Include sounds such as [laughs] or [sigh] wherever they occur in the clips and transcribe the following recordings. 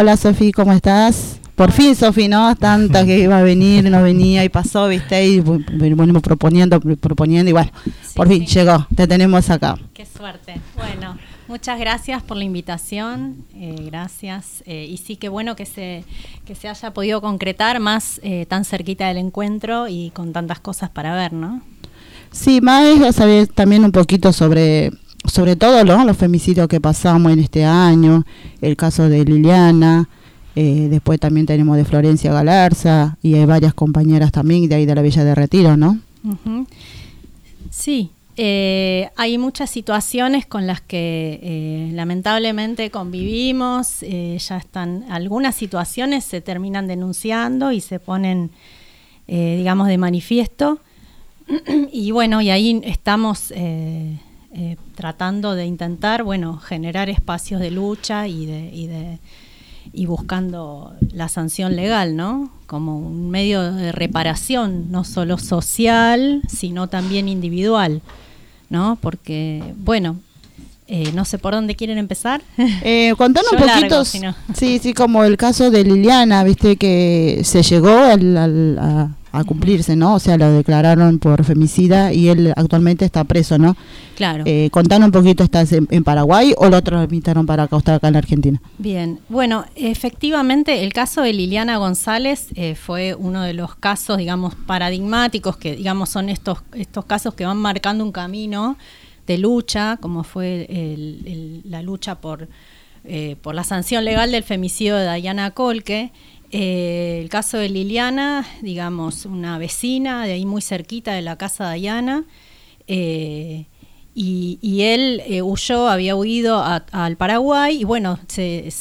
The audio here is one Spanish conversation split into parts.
Hola Sofi, ¿cómo estás? Por fin, Sofi, ¿no? Tanta que iba a venir, no venía y pasó, ¿viste? Y venimos proponiendo, proponiendo y bueno, por fin llegó, te tenemos acá. Qué suerte. Bueno, muchas gracias por la invitación, eh, gracias. Eh, y sí, qué bueno que se, que se haya podido concretar más eh, tan cerquita del encuentro y con tantas cosas para ver, ¿no? Sí, más saber también un poquito sobre sobre todo los femicidios que pasamos en este año, el caso de Liliana, eh, después también tenemos de Florencia Galarza y hay varias compañeras también de ahí de la Villa de Retiro, ¿no? Sí, eh, hay muchas situaciones con las que eh, lamentablemente convivimos, ya están, algunas situaciones se terminan denunciando y se ponen, digamos, de manifiesto. [clears throat] y bueno, y ahí estamos tratando de intentar, bueno, generar espacios de lucha y de y buscando la sanción legal, ¿no? Como un medio de reparación, no solo social, sino también individual, ¿no? Porque, bueno, eh, no sé por dónde quieren empezar. Eh, contanos [laughs] un poquito. Sí, sí, como el caso de Liliana, viste que se llegó a, cumplirse, ¿no? O sea, lo declararon por femicida y él actualmente está preso, ¿no? Claro. Eh, contanos un poquito, ¿estás en, Paraguay o lo transmitieron para acá, acá en la Argentina? Bien, bueno, efectivamente el caso de Liliana González eh, fue uno de los casos, digamos, paradigmáticos que, digamos, son estos, estos casos que van marcando un camino de lucha, como fue la lucha por, eh, por la sanción legal del femicidio de Diana Colque. Eh, el caso de Liliana, digamos, una vecina de ahí muy cerquita de la casa de Diana. Eh, y, él huyó, había huido al Paraguay y bueno, se,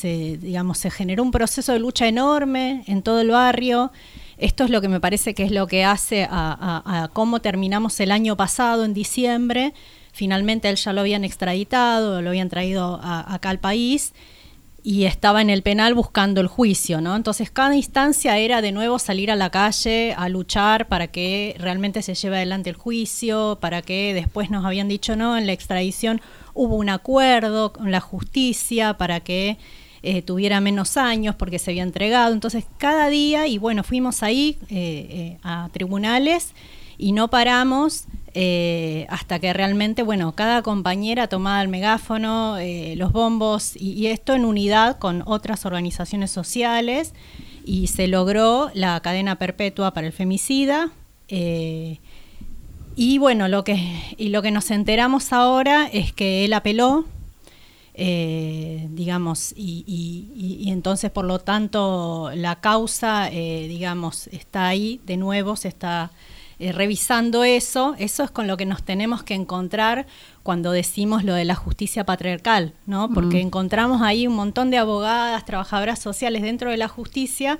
digamos, se generó un proceso de lucha enorme en todo el barrio. Esto es lo que me parece que es lo que hace a, a cómo terminamos el año pasado, en diciembre, Finalmente él ya lo habían extraditado, lo habían traído acá al país y estaba en el penal buscando el juicio, ¿no? Entonces cada instancia era de nuevo salir a la calle a luchar para que realmente se lleve adelante el juicio, para que después nos habían dicho no, en la extradición hubo un acuerdo con la justicia para que eh, tuviera menos años porque se había entregado. Entonces cada día, y bueno, fuimos ahí eh, eh, a tribunales y no paramos eh, hasta que realmente, bueno, cada compañera tomaba el megáfono, eh, los bombos y, esto en unidad con otras organizaciones sociales y se logró la cadena perpetua para el femicida. Eh, y bueno, lo que, y lo que nos enteramos ahora es que él apeló, digamos, y, y, entonces por lo tanto la causa, digamos, está ahí, de nuevo se está eh, revisando eso, eso es con lo que nos tenemos que encontrar cuando decimos lo de la justicia patriarcal, ¿no? Porque encontramos ahí un montón de abogadas, trabajadoras sociales dentro de la justicia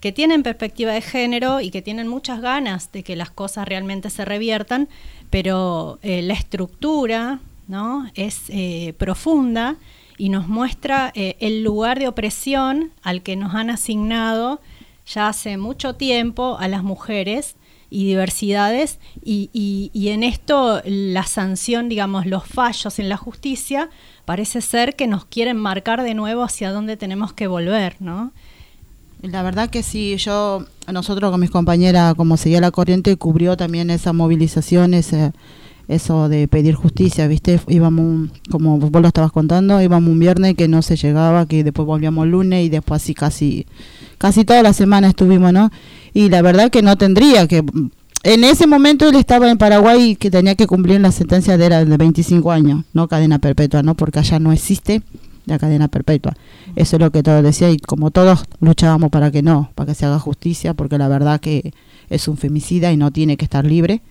que tienen perspectiva de género y que tienen muchas ganas de que las cosas realmente se reviertan, pero eh, la estructura ¿no? es eh, profunda y nos muestra el lugar de opresión al que nos han asignado ya hace mucho tiempo a las mujeres y diversidades y, y, en esto la sanción, digamos, los fallos en la justicia parece ser que nos quieren marcar de nuevo hacia dónde tenemos que volver, ¿no? La verdad que sí, yo, nosotros con mis compañeras, como seguía la corriente, cubrió también esa movilización, ese, eso de pedir justicia, ¿viste? Íbamos, como vos lo estabas contando, íbamos un viernes que no se llegaba, que después volvíamos el lunes y después así casi, casi toda la semana estuvimos, ¿no? y la verdad que no tendría que en ese momento él estaba en Paraguay y que tenía que cumplir la sentencia de, era de 25 años, no cadena perpetua, ¿no? Porque allá no existe la cadena perpetua. Eso es lo que todos decía y como todos luchábamos para que no, para que se haga justicia, porque la verdad que es un femicida y no tiene que estar libre.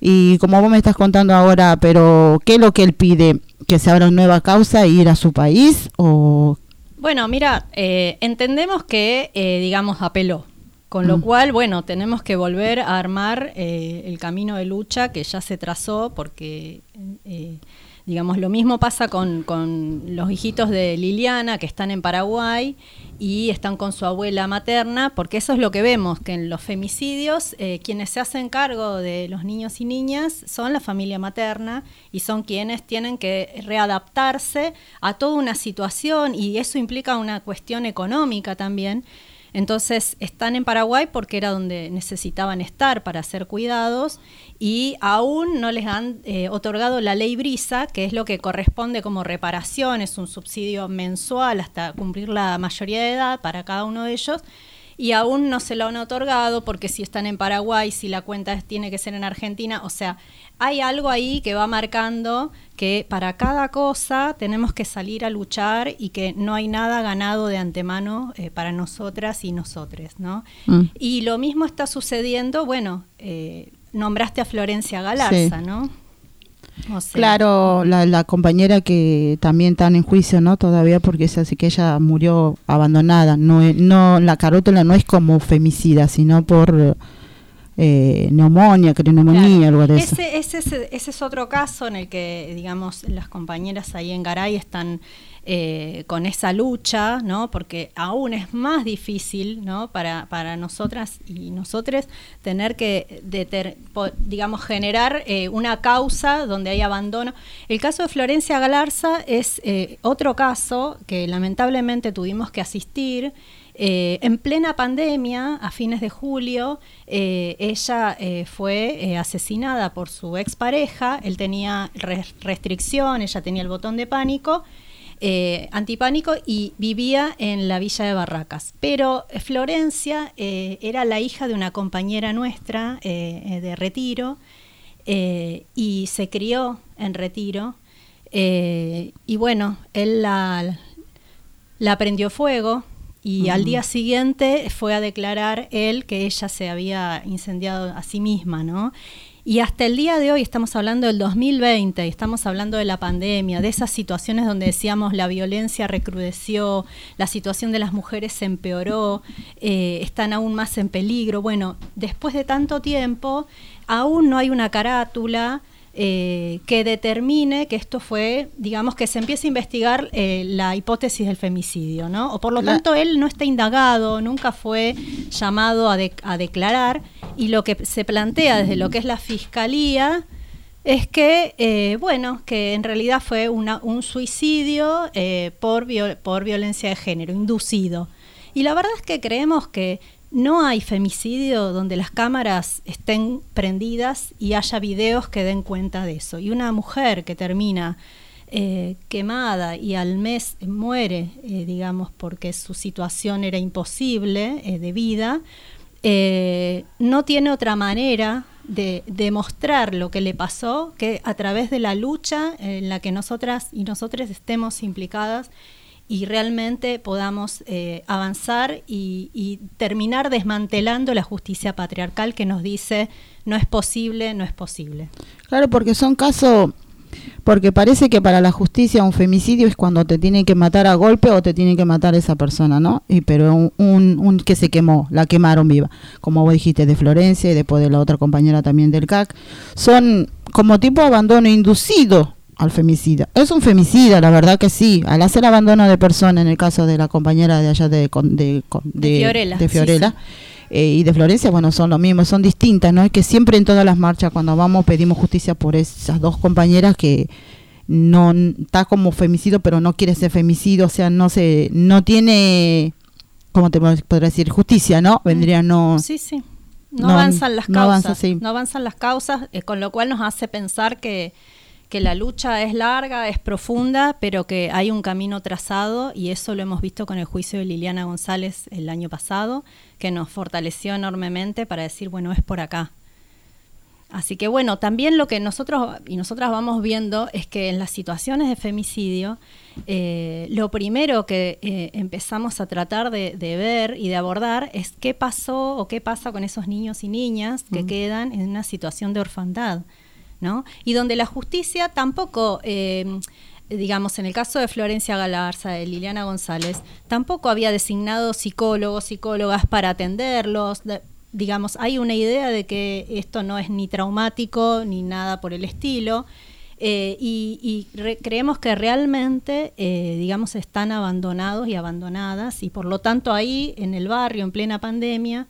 Y como vos me estás contando ahora, pero ¿qué es lo que él pide? ¿Que se abra una nueva causa e ir a su país? o Bueno, mira, eh, entendemos que, eh, digamos, apeló, con lo mm. cual, bueno, tenemos que volver a armar eh, el camino de lucha que ya se trazó porque eh, Digamos, lo mismo pasa con, con, los hijitos de Liliana que están en Paraguay y están con su abuela materna, porque eso es lo que vemos, que en los femicidios eh, quienes se hacen cargo de los niños y niñas son la familia materna y son quienes tienen que readaptarse a toda una situación y eso implica una cuestión económica también. Entonces están en Paraguay porque era donde necesitaban estar para ser cuidados y aún no les han eh, otorgado la ley Brisa, que es lo que corresponde como reparación, es un subsidio mensual hasta cumplir la mayoría de edad para cada uno de ellos y aún no se lo han otorgado porque si están en Paraguay, si la cuenta tiene que ser en Argentina, o sea, hay algo ahí que va marcando que para cada cosa tenemos que salir a luchar y que no hay nada ganado de antemano eh, para nosotras y nosotres, ¿no? Mm. Y lo mismo está sucediendo, bueno, eh, nombraste a Florencia Galarza, ¿no? Claro, la, compañera que también está en juicio, ¿no? Todavía porque es así que ella murió abandonada. No, no, la carótula no es como femicida, sino por eh, neumonía, neumonía, algo de eso. Ese, ese, es otro caso en el que, digamos, las compañeras ahí en Garay están eh, con esa lucha, ¿no? Porque aún es más difícil, ¿no? Para, para nosotras y nosotros tener que, digamos, generar eh, una causa donde hay abandono. El caso de Florencia Galarza es otro caso que lamentablemente tuvimos que asistir. Eh, en plena pandemia, a fines de julio, eh, ella eh, fue asesinada por su expareja, él tenía restricción, ella tenía el botón de pánico, antipánico y vivía en la villa de Barracas. Pero Florencia era la hija de una compañera nuestra de retiro y se crió en retiro. y bueno, él la, la prendió fuego, y al día siguiente fue a declarar él que ella se había incendiado a sí misma, ¿no? Y hasta el día de hoy estamos hablando del 2020, estamos hablando de la pandemia, de esas situaciones donde decíamos la violencia recrudeció, la situación de las mujeres se empeoró, eh, están aún más en peligro. Bueno, después de tanto tiempo, aún no hay una carátula, eh, que determine que esto fue, digamos, que se empiece a investigar eh, la hipótesis del femicidio, ¿no? O por lo tanto él no está indagado, nunca fue llamado a, declarar y lo que se plantea desde lo que es la fiscalía es que, eh, bueno, que en realidad fue un suicidio por, por violencia de género, inducido. Y la verdad es que creemos que no hay femicidio donde las cámaras estén prendidas y haya videos que den cuenta de eso. Y una mujer que termina eh, quemada y al mes muere, eh, digamos, porque su situación era imposible eh, de vida, no tiene otra manera de demostrar lo que le pasó que a través de la lucha en la que nosotras y nosotros estemos implicadas y realmente podamos eh, avanzar y, terminar desmantelando la justicia patriarcal que nos dice no es posible, no es posible. Claro, porque son casos, porque parece que para la justicia un femicidio es cuando te tienen que matar a golpe o te tienen que matar esa persona, ¿no? Y pero un, un, que se quemó, la quemaron viva, como vos dijiste, de Florencia y después de la otra compañera también del CAC, son como tipo abandono inducido al femicida. Es un femicida, la verdad que sí. Al hacer abandono de persona, en el caso de la compañera de allá de, de, de, Fiorella, eh, y de Florencia, bueno, son lo mismo, son distintas, ¿no? Es que siempre en todas las marchas, cuando vamos, pedimos justicia por esas dos compañeras que no está como femicidio, pero no quiere ser femicidio, o sea, no se, no tiene, ¿cómo te podría decir? Justicia, ¿no? Vendría no. Sí, sí. No, avanzan las causas. No avanzan las causas, eh, con lo cual nos hace pensar que que la lucha es larga, es profunda, pero que hay un camino trazado y eso lo hemos visto con el juicio de Liliana González el año pasado, que nos fortaleció enormemente para decir, bueno, es por acá. Así que bueno, también lo que nosotros y nosotras vamos viendo es que en las situaciones de femicidio, eh, lo primero que eh, empezamos a tratar de, ver y de abordar es qué pasó o qué pasa con esos niños y niñas que quedan en una situación de orfandad. Y donde la justicia tampoco... Eh, digamos, en el caso de Florencia Galarza, de Liliana González, tampoco había designado psicólogos, psicólogas para atenderlos. digamos, hay una idea de que esto no es ni traumático ni nada por el estilo. Eh, y, creemos que realmente, eh, digamos, están abandonados y abandonadas y por lo tanto ahí en el barrio, en plena pandemia,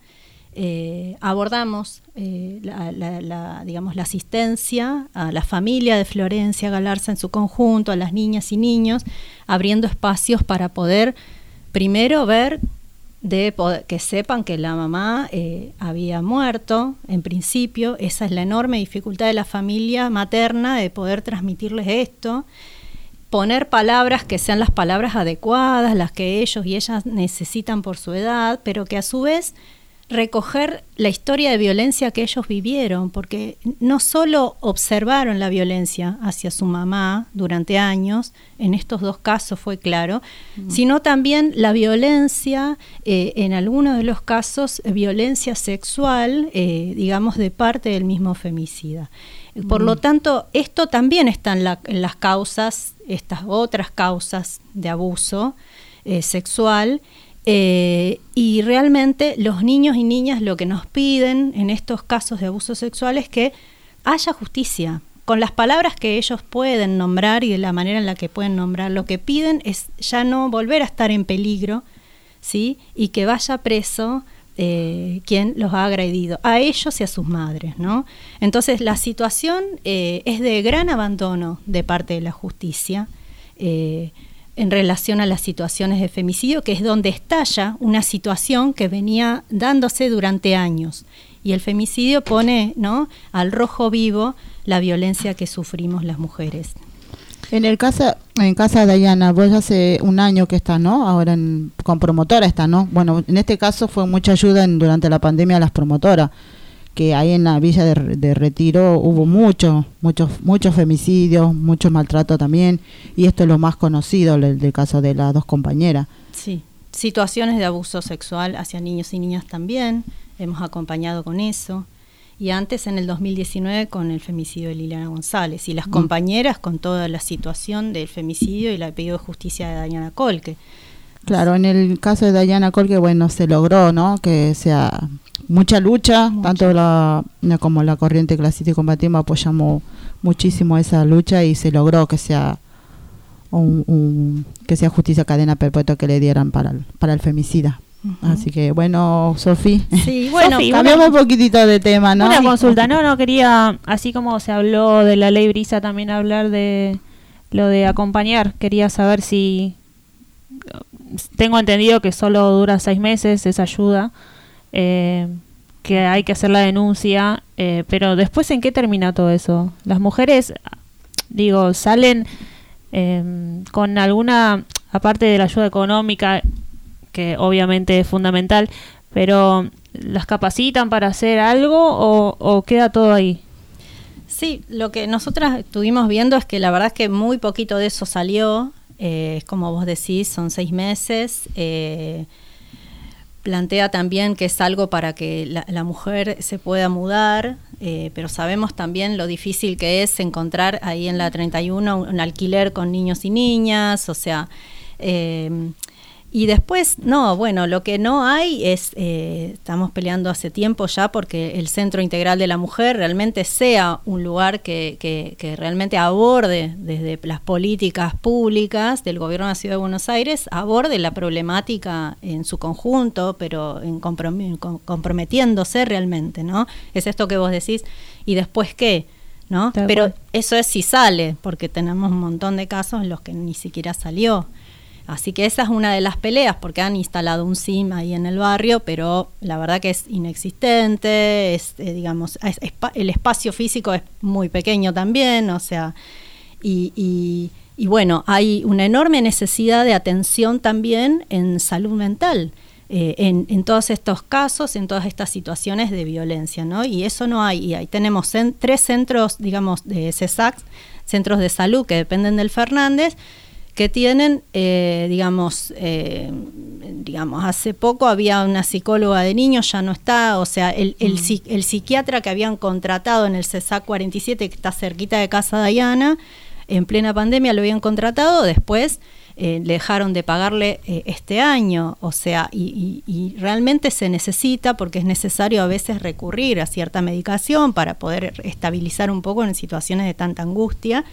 eh, abordamos la, digamos, la asistencia a la familia de Florencia Galarza en su conjunto, a las niñas y niños, abriendo espacios para poder primero ver de que sepan que la mamá eh, había muerto en principio. Esa es la enorme dificultad de la familia materna de poder transmitirles esto. Poner palabras que sean las palabras adecuadas, las que ellos y ellas necesitan por su edad, pero que a su vez recoger la historia de violencia que ellos vivieron, porque no solo observaron la violencia hacia su mamá durante años, en estos dos casos fue claro, mm. sino también la violencia, eh, en algunos de los casos, violencia sexual, eh, digamos, de parte del mismo femicida. Por lo mm. tanto, esto también está en, las causas, estas otras causas de abuso eh, sexual, eh, y realmente los niños y niñas lo que nos piden en estos casos de abuso sexual es que haya justicia. Con las palabras que ellos pueden nombrar y de la manera en la que pueden nombrar, lo que piden es ya no volver a estar en peligro, ¿sí? Y que vaya preso eh, quien los ha agredido, a ellos y a sus madres, ¿no? Entonces la situación eh, es de gran abandono de parte de la justicia en relación a las situaciones de femicidio, que es donde estalla una situación que venía dándose durante años. Y el femicidio pone ¿no? al rojo vivo la violencia que sufrimos las mujeres. En el caso, en casa de Dayana, vos hace un año que está, ¿no? Ahora en, con promotora está, ¿no? Bueno, en este caso fue mucha ayuda durante la pandemia a las promotoras que ahí en la villa de, Retiro hubo muchos, muchos, muchos femicidios, mucho maltrato también, y esto es lo más conocido el del caso de las dos compañeras. Sí, situaciones de abuso sexual hacia niños y niñas también, hemos acompañado con eso, y antes en el 2019 con el femicidio de Liliana González, y las mm. compañeras con toda la situación del femicidio y el pedido de justicia de Dayana Colque. Claro, en el caso de Dayana Colque, bueno, se logró, ¿no? Que sea mucha lucha, tanto la, como la corriente clasista y combativa apoyamos muchísimo esa lucha y se logró que sea un, que sea justicia cadena perpetua que le dieran para el, para el femicida. Así que bueno, Sofi. Sí, [laughs] bueno, cambiamos un poquitito de tema, ¿no? Una consulta, no, no quería, así como se habló de la ley Brisa, también hablar de lo de acompañar. Quería saber si tengo entendido que solo dura seis meses esa ayuda eh, que hay que hacer la denuncia, eh, pero después en qué termina todo eso? Las mujeres, digo, salen em, con alguna, aparte de la ayuda económica, que obviamente es fundamental, pero ¿las capacitan para hacer algo o, queda todo ahí? Sí, lo que nosotras estuvimos viendo es que la verdad es que muy poquito de eso salió, eh, es como vos decís, son seis meses. Eh, plantea también que es algo para que la, mujer se pueda mudar, eh, pero sabemos también lo difícil que es encontrar ahí en la 31 un, alquiler con niños y niñas, o sea, eh, y después, no, bueno, lo que no hay es, eh, estamos peleando hace tiempo ya porque el Centro Integral de la Mujer realmente sea un lugar que, que, realmente aborde desde las políticas públicas del Gobierno de la Ciudad de Buenos Aires, aborde la problemática en su conjunto, pero en comprometiéndose realmente, ¿no? Es esto que vos decís, ¿y después qué? ¿No? Pero eso es si sale, porque tenemos un montón de casos en los que ni siquiera salió. Así que esa es una de las peleas, porque han instalado un SIM ahí en el barrio, pero la verdad que es inexistente, es, eh, digamos, el espacio físico es muy pequeño también, o sea, y, bueno, hay una enorme necesidad de atención también en salud mental. Eh, en, todos estos casos, en todas estas situaciones de violencia, ¿no? Y eso no hay. Y ahí tenemos tres centros, digamos, de CESAC, centros de salud que dependen del Fernández, que tienen, eh, digamos, eh, digamos, hace poco había una psicóloga de niños, ya no está, o sea, el, el, mm. el psiquiatra que habían contratado en el CESAC 47, que está cerquita de Casa Diana, en plena pandemia lo habían contratado, después eh, dejaron de pagarle eh, este año, o sea, y, y, realmente se necesita porque es necesario a veces recurrir a cierta medicación para poder estabilizar un poco en situaciones de tanta angustia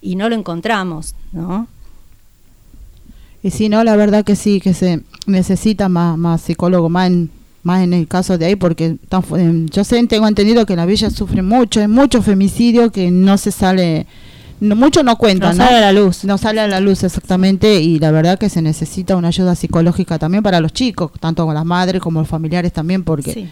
y no lo encontramos, ¿no? Y si no, la verdad que sí, que se necesita más, más psicólogo, más en, más en el caso de ahí, porque yo sé, tengo entendido que la villa sufre mucho, hay mucho femicidio que no se sale, no, mucho no cuenta, no, sale a la luz. No sale a la luz exactamente y la verdad que se necesita una ayuda psicológica también para los chicos, tanto con las madres como los familiares también, porque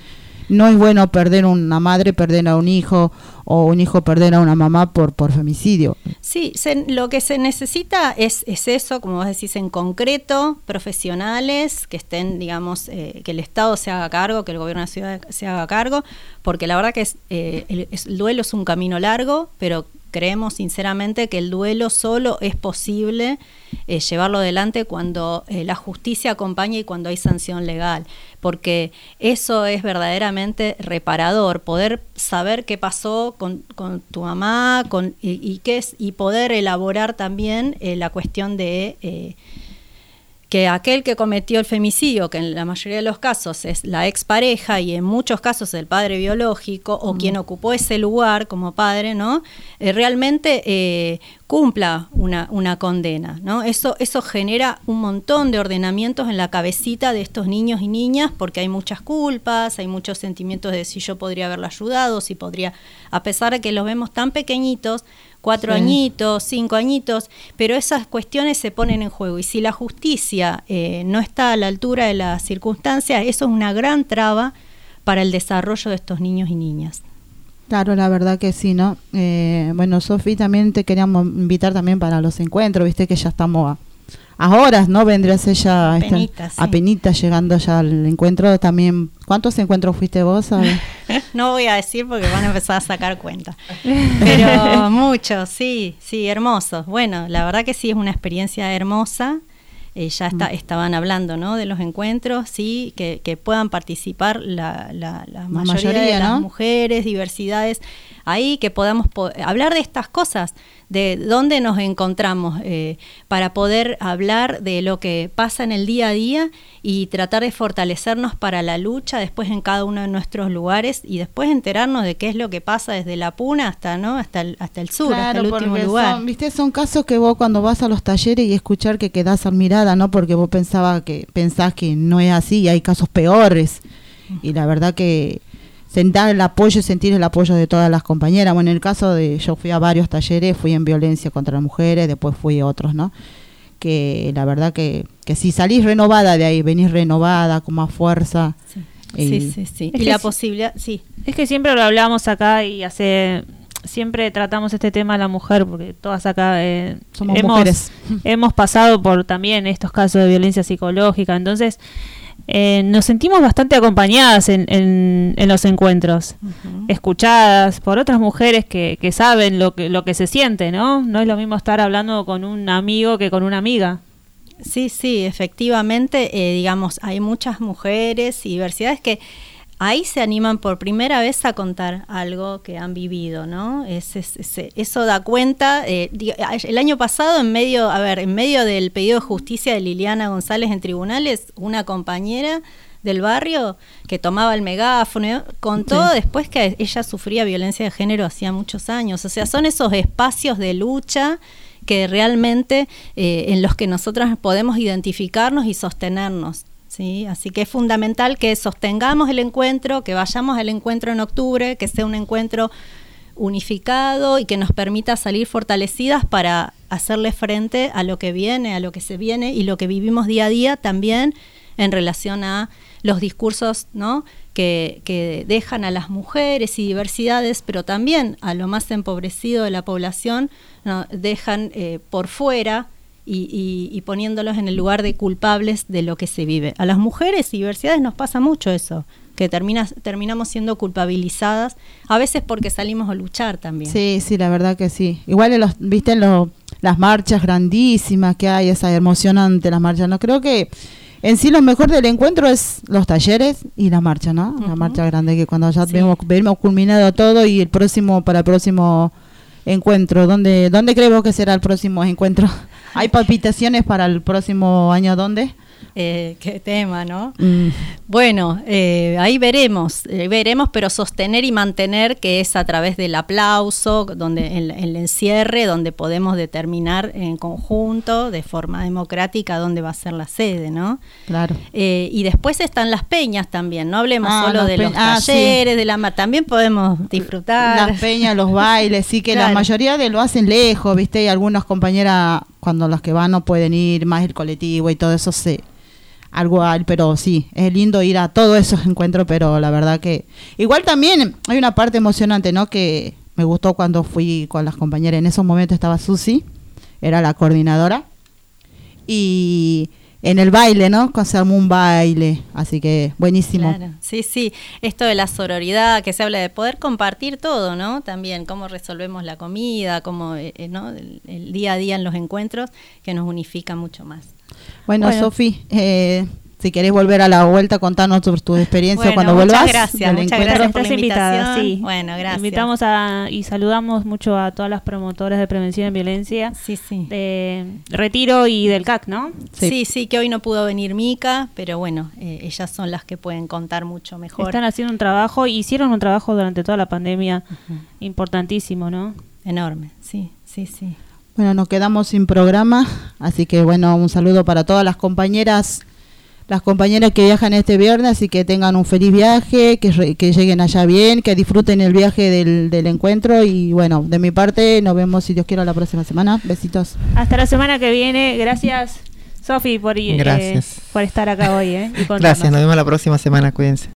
no es bueno perder una madre, perder a un hijo o un hijo perder a una mamá por, por femicidio. Sí, lo que se necesita es, es eso, como vos decís, en concreto, profesionales que estén, digamos, eh, que el Estado se haga cargo, que el gobierno de la ciudad se haga cargo, porque la verdad que es, eh, el duelo es un camino largo, pero creemos sinceramente que el duelo solo es posible eh, llevarlo adelante cuando eh, la justicia acompaña y cuando hay sanción legal, porque eso es verdaderamente reparador, poder saber qué pasó con, tu mamá con, y, qué es, y poder elaborar también eh, la cuestión de que aquel que cometió el femicidio, que en la mayoría de los casos es la expareja y en muchos casos el padre biológico o quien ocupó ese lugar como padre, ¿no? Eh, realmente eh, cumpla una, una, condena, ¿no? Eso, eso genera un montón de ordenamientos en la cabecita de estos niños y niñas porque hay muchas culpas, hay muchos sentimientos de si yo podría haberlo ayudado, si podría, a pesar de que los vemos tan pequeñitos, cuatro añitos, cinco añitos, pero esas cuestiones se ponen en juego. Y si la justicia eh, no está a la altura de las circunstancias, eso es una gran traba para el desarrollo de estos niños y niñas. Claro, la verdad que sí, ¿no? Eh, bueno, Sofi, también te queríamos invitar también para los encuentros, viste que ya estamos a ahora, ¿no? Vendrías ella a penita llegando ya al encuentro también. ¿Cuántos encuentros fuiste vos? [laughs] no voy a decir porque van a empezar a sacar cuenta. Pero [laughs] muchos, sí, sí, hermosos. Bueno, la verdad que sí es una experiencia hermosa. Eh, ya está, mm. estaban hablando ¿no? de los encuentros, sí, que, que puedan participar la, la, mayoría, de las mujeres, diversidades ahí, que podamos hablar de estas cosas, de dónde nos encontramos, eh, para poder hablar de lo que pasa en el día a día y tratar de fortalecernos para la lucha después en cada uno de nuestros lugares y después enterarnos de qué es lo que pasa desde la Puna hasta no hasta el, hasta el sur, hasta el último lugar. Son, Viste, son casos que vos cuando vas a los talleres y escuchar que quedás admirada, ¿no? Porque vos pensaba que pensás que no es así y hay casos peores. Y la verdad que sentar el apoyo y sentir el apoyo de todas las compañeras. Bueno, en el caso de, yo fui a varios talleres, fui en violencia contra las mujeres, después fui a otros, ¿no? Que la verdad que, que si salís renovada de ahí, venís renovada, con más fuerza. Sí, sí, sí. Y la posibilidad, sí. Es que siempre lo hablamos acá y hace siempre tratamos este tema de la mujer porque todas acá eh, somos mujeres hemos pasado por también estos casos de violencia psicológica entonces eh, nos sentimos bastante acompañadas en, en, los encuentros, escuchadas por otras mujeres que, que, saben lo que, lo que se siente, ¿no? No es lo mismo estar hablando con un amigo que con una amiga. Sí, sí, efectivamente, eh, digamos, hay muchas mujeres y diversidades que ahí se animan por primera vez a contar algo que han vivido, ¿no? eso da cuenta. Eh, el año pasado, en medio, a ver, en medio del pedido de justicia de Liliana González en tribunales, una compañera del barrio que tomaba el megáfono, contó después que ella sufría violencia de género hacía muchos años. O sea, son esos espacios de lucha que realmente eh, en los que nosotras podemos identificarnos y sostenernos. ¿Sí? Así que es fundamental que sostengamos el encuentro, que vayamos al encuentro en octubre, que sea un encuentro unificado y que nos permita salir fortalecidas para hacerle frente a lo que viene, a lo que se viene y lo que vivimos día a día también en relación a los discursos ¿no? que, que dejan a las mujeres y diversidades, pero también a lo más empobrecido de la población, ¿no? dejan eh, por fuera y, poniéndolos en el lugar de culpables de lo que se vive. A las mujeres y diversidades nos pasa mucho eso, que terminamos siendo culpabilizadas, a veces porque salimos a luchar también. Sí, sí, la verdad que sí. Igual, los, viste, las marchas grandísimas que hay, esa emocionante las marchas, no creo que... En sí lo mejor del encuentro es los talleres y la marcha, ¿no? La marcha grande que cuando ya vemos, vemos culminado todo y el próximo, para el próximo encuentro, ¿dónde, dónde creemos que será el próximo encuentro? ¿Hay palpitaciones para el próximo año dónde? Eh, qué tema, ¿no? Mm. Bueno, eh, ahí veremos, eh, veremos, pero sostener y mantener que es a través del aplauso, donde el, el, encierre, donde podemos determinar en conjunto, de forma democrática, dónde va a ser la sede, ¿no? Claro. y después están las peñas también, no hablemos ah, solo de los ah, talleres, de la también podemos disfrutar. Las peñas, los bailes, sí que la mayoría de lo hacen lejos, ¿viste? Y algunas compañeras, cuando las que van no pueden ir, más el colectivo y todo eso se algo pero sí, es lindo ir a todos esos encuentros, pero la verdad que igual también hay una parte emocionante, ¿no? Que me gustó cuando fui con las compañeras, en esos momentos estaba Susi, era la coordinadora, y en el baile, ¿no? Se armó un baile, así que buenísimo. Sí, sí, esto de la sororidad, que se habla de poder compartir todo, ¿no? También cómo resolvemos la comida, cómo, eh, eh, ¿no? el, día a día en los encuentros, que nos unifica mucho más. Bueno, Sofi, eh, si querés volver a la vuelta, contanos tu, tu experiencia cuando vuelvas. Gracias, muchas gracias por la invitada. Sí. Bueno, gracias. Invitamos a, y saludamos mucho a todas las promotoras de prevención de violencia. Sí, sí. De Retiro y del CAC, ¿no? Sí, sí, que hoy no pudo venir Mica, pero bueno, eh, ellas son las que pueden contar mucho mejor. Están haciendo un trabajo, hicieron un trabajo durante toda la pandemia importantísimo, ¿no? Enorme, sí, sí, sí. Bueno, nos quedamos sin programa, así que bueno, un saludo para todas las compañeras, las compañeras que viajan este viernes y que tengan un feliz viaje, que, que lleguen allá bien, que disfruten el viaje del, del, encuentro y bueno, de mi parte nos vemos si Dios quiere la próxima semana. Besitos. Hasta la semana que viene, gracias Sofi por, eh, por estar acá hoy. Eh, Gracias, nos vemos la próxima semana, cuídense.